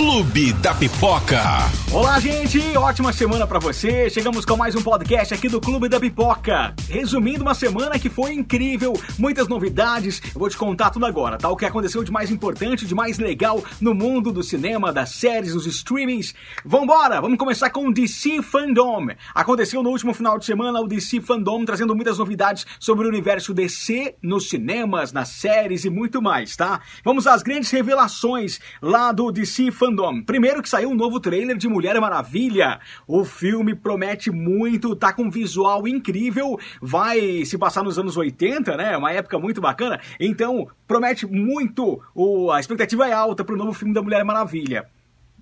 Clube da Pipoca. Olá, gente! Ótima semana para você. Chegamos com mais um podcast aqui do Clube da Pipoca. Resumindo uma semana que foi incrível, muitas novidades. Eu vou te contar tudo agora, tá? O que aconteceu de mais importante, de mais legal no mundo do cinema, das séries, dos streamings. Vambora! Vamos começar com o DC Fandom. Aconteceu no último final de semana o DC Fandom trazendo muitas novidades sobre o universo DC nos cinemas, nas séries e muito mais, tá? Vamos às grandes revelações lá do DC Fandom fandom. Primeiro que saiu um novo trailer de Mulher Maravilha. O filme promete muito, tá com um visual incrível, vai se passar nos anos 80, né? Uma época muito bacana. Então, promete muito. O, a expectativa é alta pro novo filme da Mulher Maravilha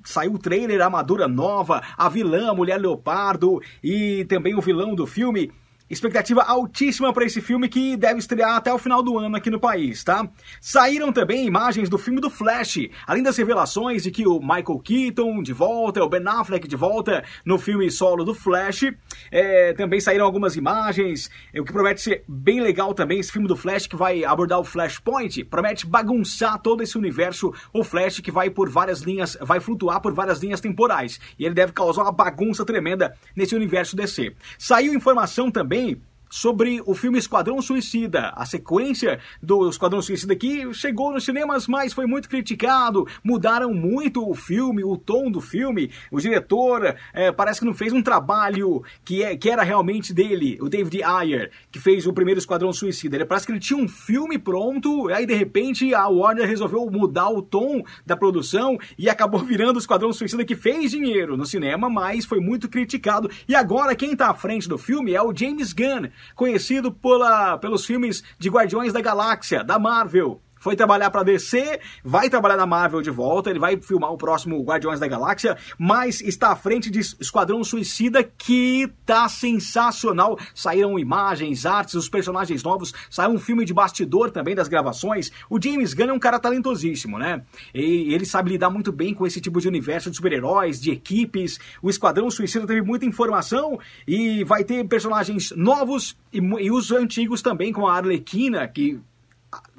saiu o trailer, a armadura nova, a vilã, a Mulher Leopardo e também o vilão do filme. Expectativa altíssima para esse filme que deve estrear até o final do ano aqui no país, tá? Saíram também imagens do filme do Flash, além das revelações de que o Michael Keaton de volta, o Ben Affleck de volta no filme solo do Flash. É, também saíram algumas imagens, o que promete ser bem legal também. Esse filme do Flash que vai abordar o Flashpoint, promete bagunçar todo esse universo. O Flash que vai por várias linhas, vai flutuar por várias linhas temporais e ele deve causar uma bagunça tremenda nesse universo DC. Saiu informação também mí sobre o filme Esquadrão Suicida. A sequência do Esquadrão Suicida que chegou nos cinemas, mas foi muito criticado. Mudaram muito o filme, o tom do filme. O diretor é, parece que não fez um trabalho que, é, que era realmente dele, o David Ayer, que fez o primeiro Esquadrão Suicida. Ele parece que ele tinha um filme pronto, aí de repente a Warner resolveu mudar o tom da produção e acabou virando o Esquadrão Suicida que fez dinheiro no cinema, mas foi muito criticado. E agora quem está à frente do filme é o James Gunn conhecido pela, pelos filmes de Guardiões da Galáxia, da Marvel foi trabalhar para DC, vai trabalhar na Marvel de volta, ele vai filmar o próximo Guardiões da Galáxia, mas está à frente de Esquadrão Suicida que tá sensacional. Saíram imagens, artes, os personagens novos, saiu um filme de bastidor também das gravações. O James Gunn é um cara talentosíssimo, né? E ele sabe lidar muito bem com esse tipo de universo de super-heróis, de equipes. O Esquadrão Suicida teve muita informação e vai ter personagens novos e, e os antigos também, com a Arlequina, que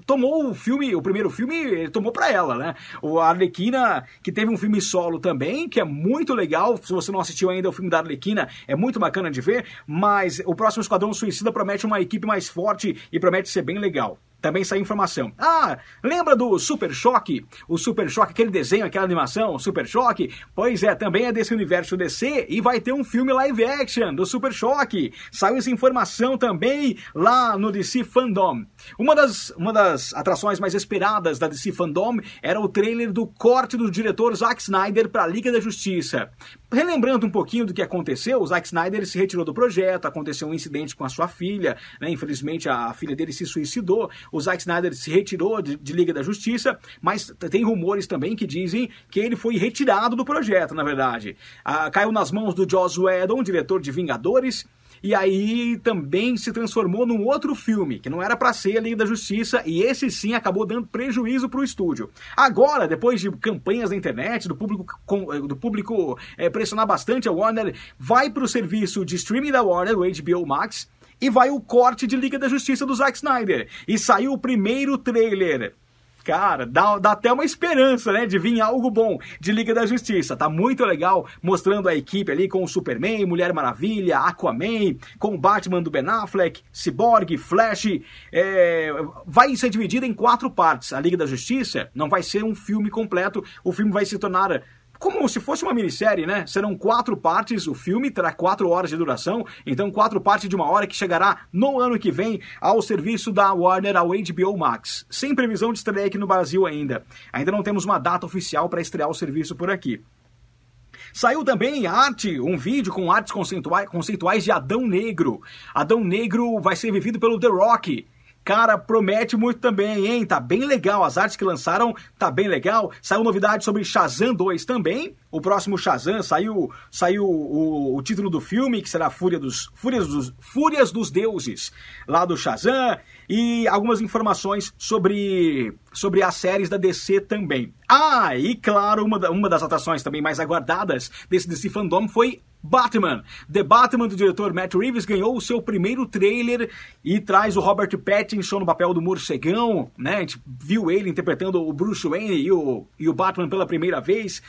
tomou o filme, o primeiro filme, ele tomou para ela, né? O Arlequina, que teve um filme solo também, que é muito legal. Se você não assistiu ainda o filme da Arlequina, é muito bacana de ver. Mas o próximo Esquadrão Suicida promete uma equipe mais forte e promete ser bem legal também saiu informação. Ah, lembra do Super Choque? O Super Choque, aquele desenho, aquela animação, Super Choque? Pois é, também é desse universo DC e vai ter um filme live action do Super Choque. Saiu essa informação também lá no DC Fandom. Uma das, uma das atrações mais esperadas da DC Fandom era o trailer do corte do diretor Zack Snyder para a Liga da Justiça. Relembrando um pouquinho do que aconteceu, o Zack Snyder se retirou do projeto, aconteceu um incidente com a sua filha, né? infelizmente a filha dele se suicidou, o Zack Snyder se retirou de, de, Liga da Justiça, mas tem rumores também que dizem que ele foi retirado do projeto, na verdade. Ah, caiu nas mãos do Joss Whedon, diretor de Vingadores, e aí também se transformou num outro filme, que não era para ser a Liga da Justiça, e esse sim acabou dando prejuízo para o estúdio. Agora, depois de campanhas na internet, do público, do público é, pressionar bastante a Warner, vai para o serviço de streaming da Warner, o HBO Max, e vai o corte de Liga da Justiça do Zack Snyder. E saiu o primeiro trailer. Cara, dá, dá até uma esperança, né, de vir algo bom de Liga da Justiça. Tá muito legal, mostrando a equipe ali com o Superman, Mulher Maravilha, Aquaman, com o Batman do Ben Affleck, Cyborg, Flash. É, vai ser dividida em quatro partes. A Liga da Justiça não vai ser um filme completo, o filme vai se tornar como se fosse uma minissérie, né? Serão quatro partes, o filme terá quatro horas de duração, então quatro partes de uma hora que chegará no ano que vem ao serviço da Warner ao HBO Max, sem previsão de estreia aqui no Brasil ainda. Ainda não temos uma data oficial para estrear o serviço por aqui. Saiu também arte, um vídeo com artes conceituais, conceituais de Adão Negro. Adão Negro vai ser vivido pelo The Rock. Cara, promete muito também, hein? Tá bem legal. As artes que lançaram tá bem legal. Saiu novidade sobre Shazam 2 também. O próximo Shazam saiu, saiu o, o título do filme, que será Fúria dos, Fúrias, dos, Fúrias dos Deuses, lá do Shazam. E algumas informações sobre, sobre as séries da DC também. Ah, e claro, uma, uma das atrações também mais aguardadas desse DC Fandom foi Batman. The Batman do diretor Matt Reeves ganhou o seu primeiro trailer e traz o Robert Pattinson no papel do morcegão, né? A gente viu ele interpretando o Bruce Wayne e o, e o Batman pela primeira vez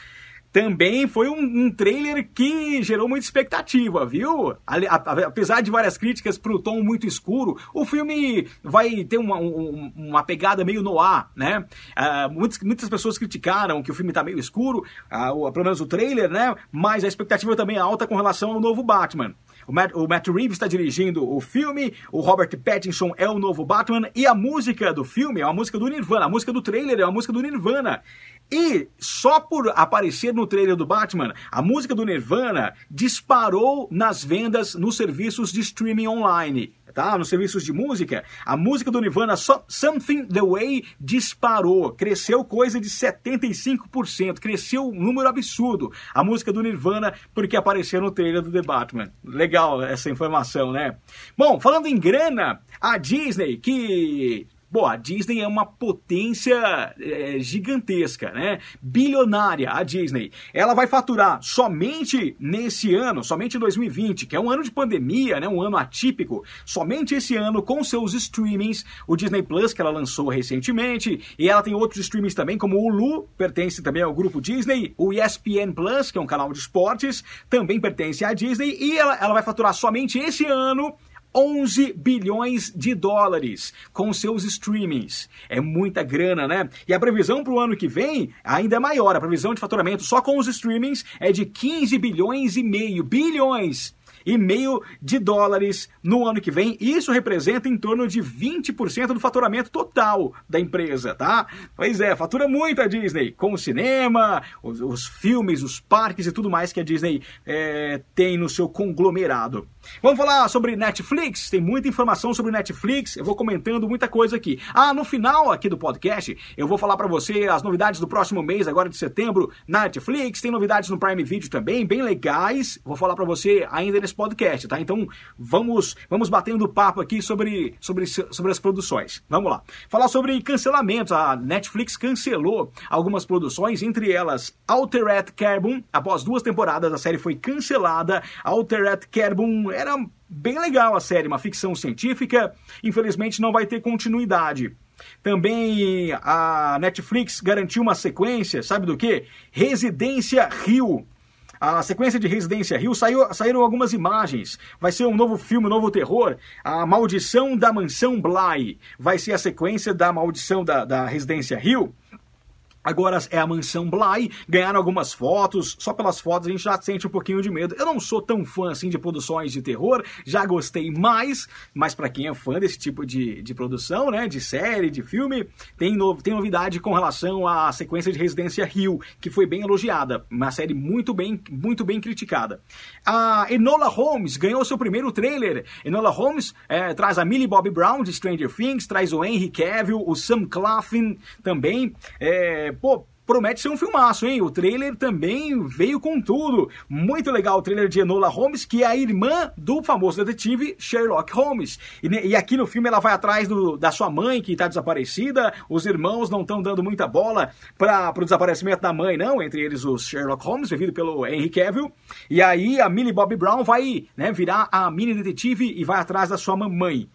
também foi um, um, trailer que gerou muita expectativa, viu? Apesar de várias críticas para o tom muito escuro, o filme vai ter uma, um, uma pegada meio no ar, né? Uh, muitas, muitas pessoas criticaram que o filme está meio escuro, uh, pelo menos o trailer, né? Mas a expectativa também é alta com relação ao novo Batman. O Matt, o Matt Reeves está dirigindo o filme, o Robert Pattinson é o novo Batman e a música do filme é uma música do Nirvana, a música do trailer é uma música do Nirvana. E só por aparecer no trailer do Batman, a música do Nirvana disparou nas vendas nos serviços de streaming online. Tá? Nos serviços de música, a música do Nirvana, Something the Way, disparou. Cresceu coisa de 75%. Cresceu um número absurdo. A música do Nirvana, porque apareceu no trailer do The Batman. Legal essa informação, né? Bom, falando em grana, a Disney, que Bom, a Disney é uma potência é, gigantesca, né? Bilionária, a Disney. Ela vai faturar somente nesse ano, somente em 2020, que é um ano de pandemia, né? Um ano atípico. Somente esse ano, com seus streamings, o Disney Plus, que ela lançou recentemente, e ela tem outros streamings também, como o Hulu, pertence também ao grupo Disney, o ESPN Plus, que é um canal de esportes, também pertence à Disney, e ela, ela vai faturar somente esse ano 11 bilhões de dólares com seus streamings. É muita grana, né? E a previsão para o ano que vem ainda é maior. A previsão de faturamento só com os streamings é de 15 bilhões e meio. Bilhões! e meio de dólares no ano que vem. Isso representa em torno de 20% do faturamento total da empresa, tá? Pois é, fatura muito a Disney com o cinema, os, os filmes, os parques e tudo mais que a Disney é, tem no seu conglomerado. Vamos falar sobre Netflix? Tem muita informação sobre Netflix. Eu vou comentando muita coisa aqui. Ah, no final aqui do podcast, eu vou falar para você as novidades do próximo mês, agora de setembro, na Netflix. Tem novidades no Prime Video também, bem legais. Vou falar para você ainda nesse podcast, tá? Então vamos vamos batendo papo aqui sobre, sobre, sobre as produções. Vamos lá. Falar sobre cancelamentos. A Netflix cancelou algumas produções, entre elas Altered Carbon. Após duas temporadas, a série foi cancelada. Altered Carbon era bem legal a série, uma ficção científica. Infelizmente não vai ter continuidade. Também a Netflix garantiu uma sequência, sabe do que? Residência Rio a sequência de Residência Rio saiu, saíram algumas imagens. Vai ser um novo filme, um novo terror. A Maldição da Mansão Bly vai ser a sequência da Maldição da, da Residência Rio. Agora é a mansão Bly, ganharam algumas fotos, só pelas fotos a gente já sente um pouquinho de medo. Eu não sou tão fã assim de produções de terror, já gostei mais, mas para quem é fã desse tipo de, de produção, né, de série, de filme, tem, no, tem novidade com relação à sequência de Residência Rio, que foi bem elogiada, uma série muito bem, muito bem criticada. A Enola Holmes ganhou seu primeiro trailer. Enola Holmes é, traz a Millie Bobby Brown de Stranger Things, traz o Henry Cavill, o Sam Claflin também. É, pô, promete ser um filmaço, hein? O trailer também veio com tudo. Muito legal o trailer de Enola Holmes, que é a irmã do famoso detetive Sherlock Holmes. E, e aqui no filme ela vai atrás do, da sua mãe, que está desaparecida. Os irmãos não estão dando muita bola para o desaparecimento da mãe, não. Entre eles o Sherlock Holmes, vivido pelo Henry Cavill. E aí a Millie Bobby Brown vai né, virar a mini detetive e vai atrás da sua mamãe.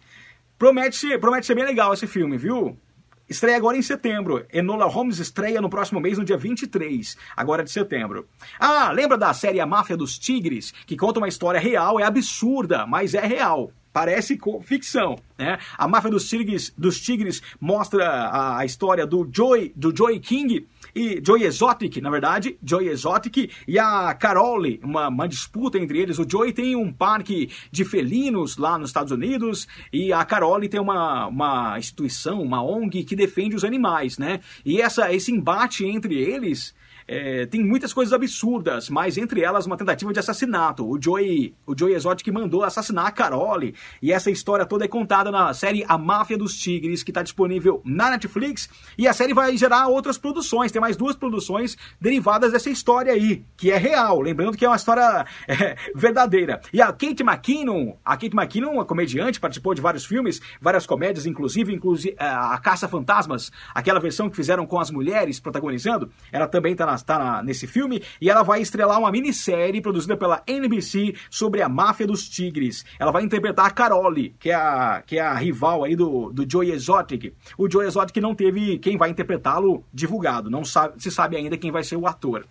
Promete promete ser bem legal esse filme, viu? Estreia agora em setembro. Enola Holmes estreia no próximo mês, no dia 23, agora de setembro. Ah, lembra da série A Máfia dos Tigres? Que conta uma história real, é absurda, mas é real parece ficção, né? A máfia dos tigres, dos tigres mostra a, a, história do Joy, do Joy King e Joy Exotic, na verdade, Joy Exotic e a Carole, uma, uma disputa entre eles. O Joy tem um parque de felinos lá nos Estados Unidos e a Carole tem uma, uma instituição, uma ONG que defende os animais, né? E essa, esse embate entre eles é, tem muitas coisas absurdas, mas entre elas uma tentativa de assassinato. O Joey, o Joey Exotic mandou assassinar a Carole, e essa história toda é contada na série A Máfia dos Tigres, que está disponível na Netflix, e a série vai gerar outras produções, tem mais duas produções derivadas dessa história aí, que é real, lembrando que é uma história é, verdadeira. E a Kate McKinnon, a Kate McKinnon, uma comediante, participou de vários filmes, várias comédias, inclusive, inclusive é, a Caça Fantasmas, aquela versão que fizeram com as mulheres protagonizando, ela também está tá nesse filme, e ela vai estrelar uma minissérie produzida pela NBC sobre a máfia dos tigres. Ela vai interpretar a Carole, que é a, que é a rival aí do, do Joey Exotic. O Joey Exotic não teve quem vai interpretá-lo divulgado, não sabe, se sabe ainda quem vai ser o ator.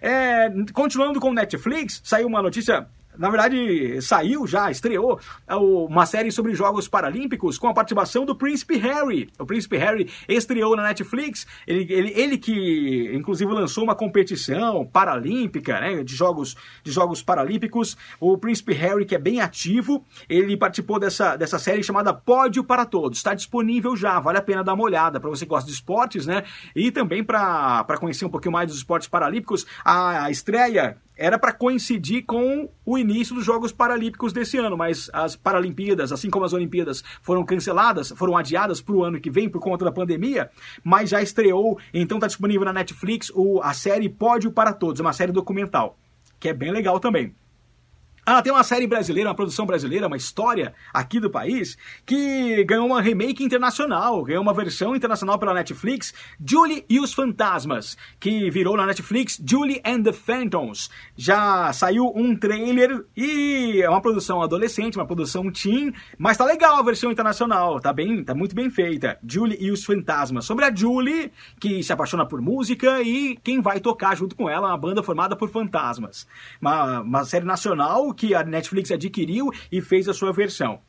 É, continuando com Netflix, saiu uma notícia na verdade, saiu já, estreou é, uma série sobre Jogos Paralímpicos com a participação do Príncipe Harry. O Príncipe Harry estreou na Netflix, ele, ele, ele que inclusive lançou uma competição paralímpica, né, de jogos, de jogos paralímpicos. O Príncipe Harry, que é bem ativo, ele participou dessa, dessa série chamada Pódio para Todos. Está disponível já, vale a pena dar uma olhada para você que gosta de esportes, né? E também para conhecer um pouquinho mais dos esportes paralímpicos. A, a estreia era para coincidir com o início dos Jogos Paralímpicos desse ano, mas as Paralimpíadas, assim como as Olimpíadas, foram canceladas, foram adiadas para o ano que vem por conta da pandemia, mas já estreou, então está disponível na Netflix o, a série Pódio para Todos, uma série documental, que é bem legal também. Ah, tem uma série brasileira, uma produção brasileira, uma história aqui do país, que ganhou uma remake internacional, ganhou uma versão internacional pela Netflix, Julie e os Fantasmas, que virou na Netflix Julie and the Phantoms. Já saiu um trailer e é uma produção adolescente, uma produção teen, mas tá legal a versão internacional, tá bem, tá muito bem feita. Julie e os Fantasmas, sobre a Julie, que se apaixona por música e quem vai tocar junto com ela, uma banda formada por fantasmas. Uma, uma série nacional que a Netflix adquiriu e fez a sua versão.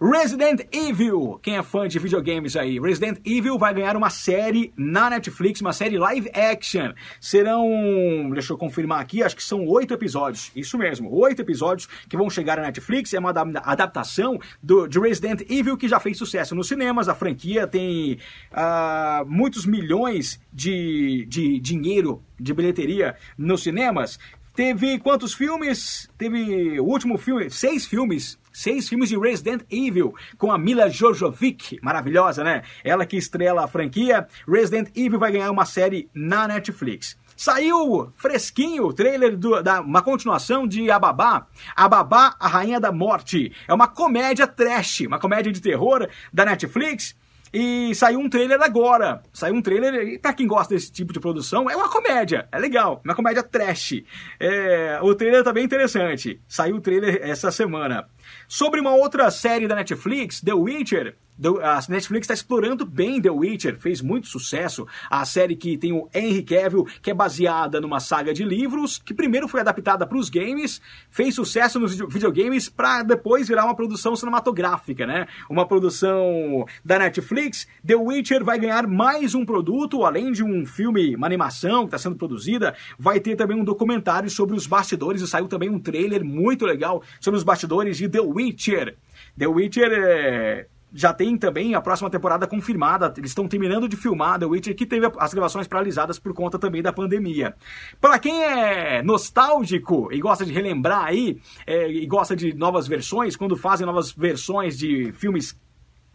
Resident Evil, quem é fã de videogames aí, Resident Evil vai ganhar uma série na Netflix, uma série live action. Serão, deixa eu confirmar aqui, acho que são oito episódios, isso mesmo, oito episódios que vão chegar na Netflix. É uma adaptação do, de Resident Evil que já fez sucesso nos cinemas. A franquia tem uh, muitos milhões de, de dinheiro de bilheteria nos cinemas. Teve quantos filmes? Teve o último filme, seis filmes seis filmes de Resident Evil, com a Mila Jojovic, maravilhosa, né? Ela que estrela a franquia. Resident Evil vai ganhar uma série na Netflix. Saiu fresquinho o trailer do, da uma continuação de Ababá, Ababá, a Rainha da Morte. É uma comédia trash, uma comédia de terror da Netflix e saiu um trailer agora. Saiu um trailer, e pra quem gosta desse tipo de produção, é uma comédia. É legal, uma comédia trash. É, o trailer tá bem interessante. Saiu o trailer essa semana. Sobre uma outra série da Netflix, The Witcher, a Netflix está explorando bem The Witcher, fez muito sucesso. A série que tem o Henry Cavill, que é baseada numa saga de livros, que primeiro foi adaptada para os games, fez sucesso nos videogames, para depois virar uma produção cinematográfica, né? Uma produção da Netflix. The Witcher vai ganhar mais um produto, além de um filme, uma animação que está sendo produzida, vai ter também um documentário sobre os bastidores, e saiu também um trailer muito legal sobre os bastidores de The Witcher. The Witcher é já tem também a próxima temporada confirmada. Eles estão terminando de filmar The Witcher, que teve as gravações paralisadas por conta também da pandemia. Para quem é nostálgico e gosta de relembrar aí, é, e gosta de novas versões, quando fazem novas versões de filmes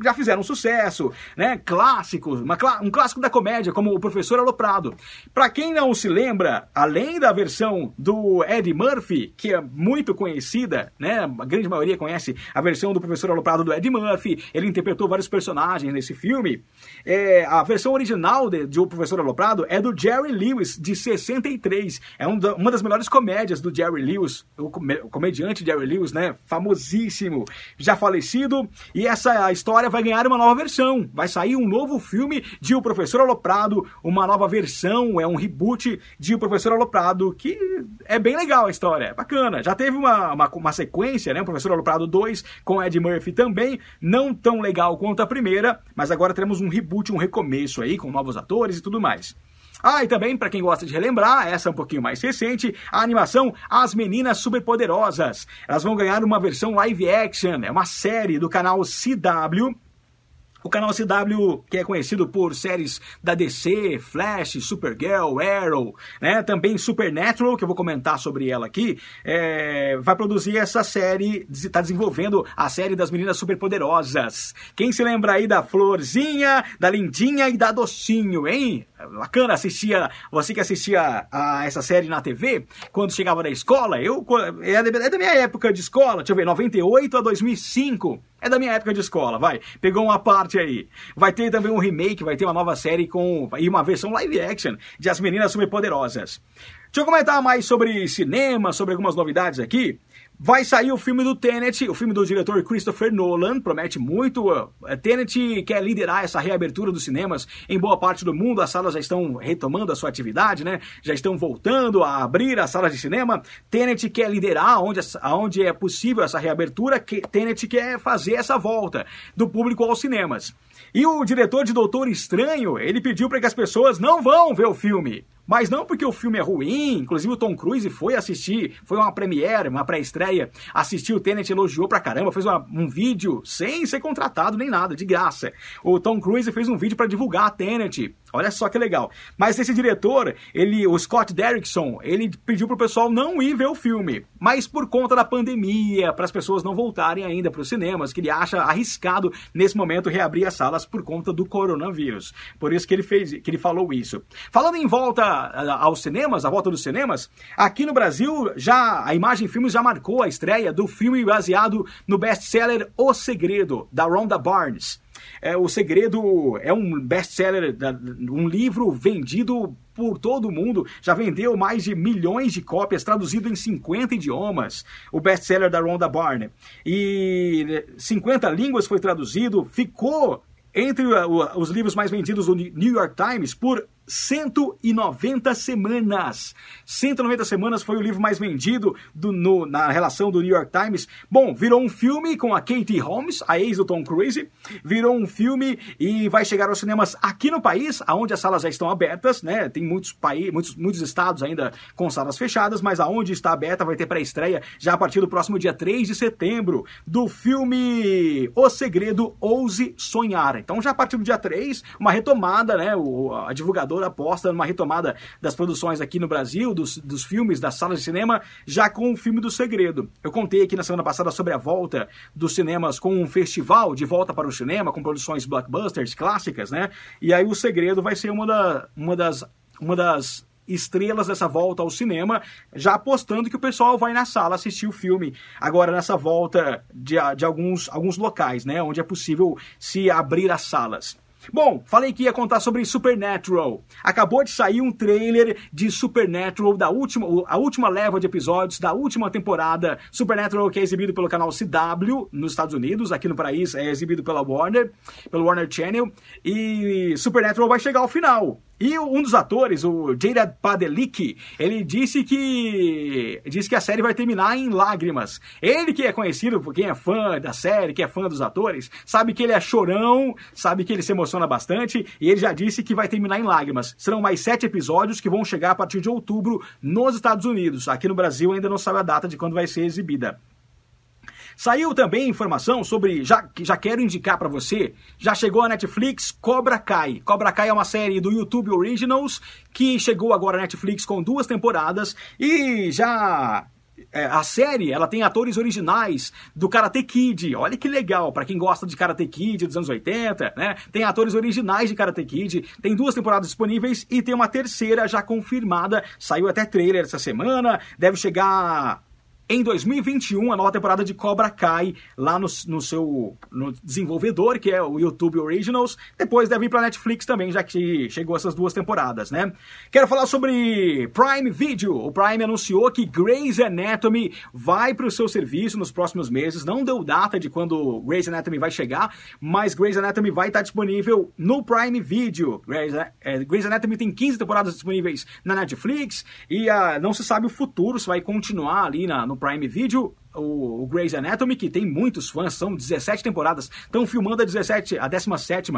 já fizeram sucesso, né? Clássicos, uma, um clássico da comédia, como o Professor Aloprado. Para quem não se lembra, além da versão do Eddie Murphy, que é muito conhecida, né? A grande maioria conhece a versão do Professor Aloprado do Eddie Murphy. Ele interpretou vários personagens nesse filme. É, a versão original de, de O Professor Aloprado é do Jerry Lewis, de 63. É um da, uma das melhores comédias do Jerry Lewis, o, o comediante Jerry Lewis, né? Famosíssimo, já falecido. E essa história vai ganhar uma nova versão. Vai sair um novo filme de O Professor Aloprado, uma nova versão, é um reboot de O Professor Aloprado, que é bem legal a história, é bacana. Já teve uma, uma, uma sequência, né? O Professor Aloprado 2 com Ed Murphy também, não tão legal quanto a primeira, mas agora teremos um reboot, um recomeço aí, com novos atores e tudo mais. Ah, e também, para quem gosta de relembrar, essa é um pouquinho mais recente, a animação As Meninas Superpoderosas. Elas vão ganhar uma versão live action, é uma série do canal CW O canal CW, que é conhecido por séries da DC, Flash, Supergirl, Arrow, né? também Supernatural, que eu vou comentar sobre ela aqui, é, vai produzir essa série, está desenvolvendo a série das meninas superpoderosas. Quem se lembra aí da Florzinha, da Lindinha e da Docinho, hein? Bacana, assistia, você que assistia a essa série na TV, quando chegava da escola, eu, é, é da minha época de escola, deixa eu ver, 98 a 2005. É da minha época de escola, vai. Pegou uma parte aí. Vai ter também um remake, vai ter uma nova série com e uma versão live action de As Meninas Superpoderosas. Deixa eu comentar mais sobre cinema, sobre algumas novidades aqui. Vai sair o filme do Tenet, o filme do diretor Christopher Nolan, promete muito. Tenet quer liderar essa reabertura dos cinemas em boa parte do mundo. As salas já estão retomando a sua atividade, né? Já estão voltando a abrir as salas de cinema. Tenet quer liderar onde, onde é possível essa reabertura. Tenet quer fazer essa volta do público aos cinemas. E o diretor de Doutor Estranho, ele pediu para que as pessoas não vão ver o filme. Mas não porque o filme é ruim, inclusive o Tom Cruise foi assistir, foi uma premiere, uma pré-estreia, assistiu o Tenet, elogiou pra caramba, fez uma, um vídeo sem ser contratado nem nada, de graça. O Tom Cruise fez um vídeo para divulgar a Tenet. Olha só que legal. Mas esse diretor, ele, o Scott Derrickson, ele pediu pro pessoal não ir ver o filme. Mas por conta da pandemia, para as pessoas não voltarem ainda para os cinemas, que ele acha arriscado nesse momento reabrir as salas por conta do coronavírus. Por isso que ele fez, que ele falou isso. Falando em volta aos cinemas, a volta dos cinemas, aqui no Brasil já a Imagem Filmes já marcou a estreia do filme baseado no best-seller O Segredo, da Rhonda Barnes. É, o Segredo é um best-seller, um livro vendido por todo o mundo, já vendeu mais de milhões de cópias, traduzido em 50 idiomas, o best-seller da Rhonda Barnes. E 50 línguas foi traduzido, ficou entre os livros mais vendidos do New York Times por 190 semanas. 190 semanas foi o livro mais vendido do, no, na relação do New York Times. Bom, virou um filme com a Katie Holmes, a ex do Tom Cruise. Virou um filme e vai chegar aos cinemas aqui no país, aonde as salas já estão abertas, né? Tem muitos países, muitos, muitos estados ainda com salas fechadas, mas aonde está aberta vai ter pré-estreia já a partir do próximo dia 3 de setembro do filme O Segredo Ouse Sonhar. Então já a partir do dia 3, uma retomada, né? O, a divulgadora aposta numa retomada das produções aqui no Brasil, dos, dos filmes, das salas de cinema, já com o filme do Segredo. Eu contei aqui na semana passada sobre a volta dos cinemas com um festival de volta para o cinema, com produções blockbusters clássicas, né? E aí o Segredo vai ser uma, da, uma das. Uma das estrelas dessa volta ao cinema, já apostando que o pessoal vai na sala assistir o filme. Agora, nessa volta de, de alguns, alguns locais, né? Onde é possível se abrir as salas. Bom, falei que ia contar sobre Supernatural. Acabou de sair um trailer de Supernatural da última, a última leva de episódios da última temporada. Supernatural que é exibido pelo canal CW nos Estados Unidos, aqui no país é exibido pela Warner, pelo Warner Channel. E Supernatural vai chegar ao final. E um dos atores, o Jared Padalecki, ele disse que disse que a série vai terminar em lágrimas. Ele que é conhecido por quem é fã da série, que é fã dos atores, sabe que ele é chorão, sabe que ele se emociona bastante e ele já disse que vai terminar em lágrimas. Serão mais sete episódios que vão chegar a partir de outubro nos Estados Unidos. Aqui no Brasil ainda não sabe a data de quando vai ser exibida. Saiu também informação sobre, já, já quero indicar para você, já chegou a Netflix Cobra Kai. Cobra Kai é uma série do YouTube Originals que chegou agora a Netflix com duas temporadas e já é, a série ela tem atores originais do Karate Kid. Olha que legal, para quem gosta de Karate Kid dos anos 80, né? Tem atores originais de Karate Kid. Tem duas temporadas disponíveis e tem uma terceira já confirmada. Saiu até trailer essa semana. Deve chegar em 2021, a nova temporada de Cobra Kai lá no, no seu no desenvolvedor, que é o YouTube Originals. Depois deve ir para Netflix também, já que chegou essas duas temporadas, né? Quero falar sobre Prime Video. O Prime anunciou que Grey's Anatomy vai para o seu serviço nos próximos meses. Não deu data de quando Grey's Anatomy vai chegar, mas Grey's Anatomy vai estar disponível no Prime Video. Grey's, é, Grey's Anatomy tem 15 temporadas disponíveis na Netflix e uh, não se sabe o futuro se vai continuar ali na, no Prime Video, o, o Grey's Anatomy, que tem muitos fãs, são 17 temporadas, estão filmando a 17, a 17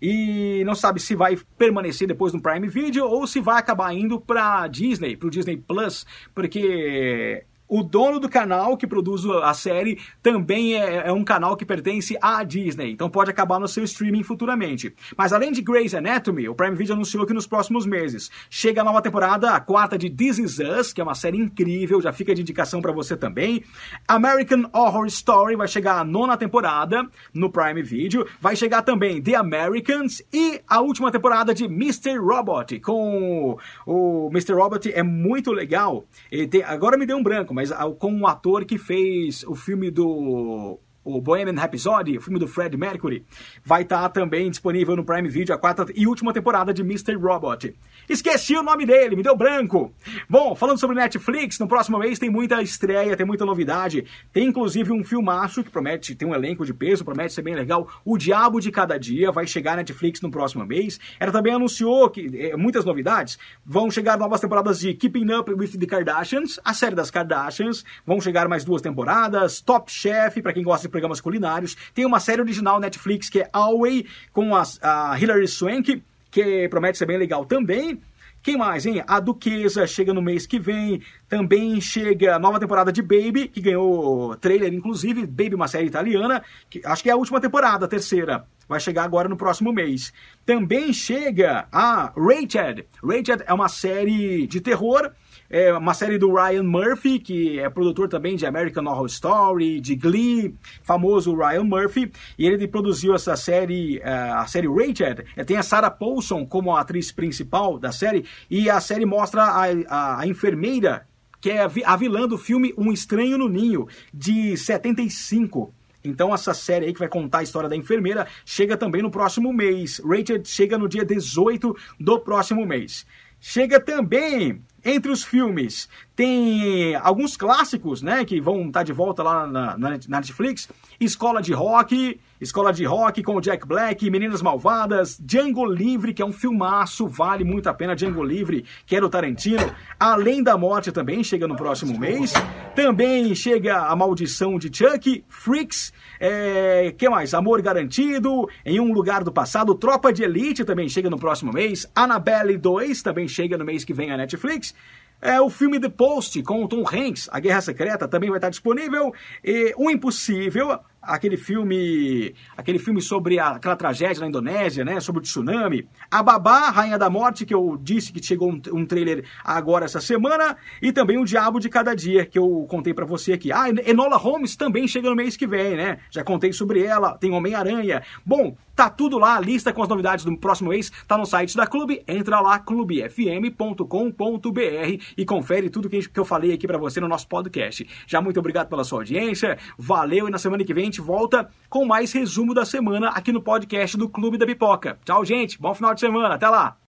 e não sabe se vai permanecer depois no Prime Video ou se vai acabar indo para Disney, para o Disney Plus, porque O dono do canal que produz a série também é, é, um canal que pertence à Disney, então pode acabar no seu streaming futuramente. Mas além de Grey's Anatomy, o Prime Video anunciou que nos próximos meses chega a nova temporada, a quarta de This Is Us, que é uma série incrível, já fica de indicação para você também. American Horror Story vai chegar a nona temporada no Prime Video, vai chegar também The Americans e a última temporada de Mr. Robot, com o Mr. Robot é muito legal. Tem, agora me deu um branco, mas com um ator que fez o filme do o Bohemian Rhapsody, o filme do Fred Mercury, vai estar tá também disponível no Prime Video a quarta e última temporada de Mr. Robot. Esqueci o nome dele, me deu branco. Bom, falando sobre Netflix, no próximo mês tem muita estreia, tem muita novidade. Tem inclusive um filmaço que promete ter um elenco de peso, promete ser bem legal. O Diabo de Cada Dia vai chegar na Netflix no próximo mês. Ela também anunciou que é, muitas novidades. Vão chegar novas temporadas de Keeping Up with the Kardashians, a série das Kardashians. Vão chegar mais duas temporadas. Top Chef, para quem gosta de programas culinários. Tem uma série original Netflix que é Alway, com a, a Hilary Swank, que promete ser bem legal também. Quem mais, hein? A Duquesa chega no mês que vem. Também chega a nova temporada de Baby, que ganhou trailer, inclusive. Baby, uma série italiana. Que, acho que é a última temporada, a terceira. Vai chegar agora no próximo mês. Também chega a Rated. Rated é uma série de terror é uma série do Ryan Murphy, que é produtor também de American Horror Story, de Glee, famoso Ryan Murphy, e ele produziu essa série, é, a série Rated. É, tem a Sarah Paulson como a atriz principal da série, e a série mostra a, a, a enfermeira que é a vilã do filme Um Estranho no Ninho, de 75. Então essa série aí que vai contar a história da enfermeira chega também no próximo mês. Rated chega no dia 18 do próximo mês. Chega também entre os filmes, tem alguns clássicos, né, que vão estar tá de volta lá na, na, Netflix. Escola de Rock, Escola de Rock com o Jack Black, Meninas Malvadas, Django Livre, que é um filmaço, vale muito a pena, Django Livre, que era o Tarantino. Além da Morte também chega no próximo mês. Também chega A Maldição de Chuck, Freaks, é, que mais? Amor Garantido, Em Um Lugar do Passado, Tropa de Elite também chega no próximo mês, Annabelle 2 também chega no mês que vem a Netflix. É, o filme The Post com o Tom Hanks, A Guerra Secreta, também vai estar disponível. E O Impossível, aquele filme, aquele filme sobre a, aquela tragédia na Indonésia, né, sobre o tsunami. A Babá, Rainha da Morte, que eu disse que chegou um, um trailer agora essa semana, e também o Diabo de Cada Dia, que eu contei para você aqui. Ah, Enola Holmes também chega no mês que vem, né? Já contei sobre ela, tem Homem-Aranha. Bom, tá tudo lá, a lista com as novidades do próximo mês tá no site da Clube. Entra lá clubefm.com.br e confere tudo que eu falei aqui para você no nosso podcast. Já muito obrigado pela sua audiência. Valeu e na semana que vem gente volta com mais resumo da semana aqui no podcast do Clube da Pipoca. Tchau, gente. Bom final de semana. Até lá.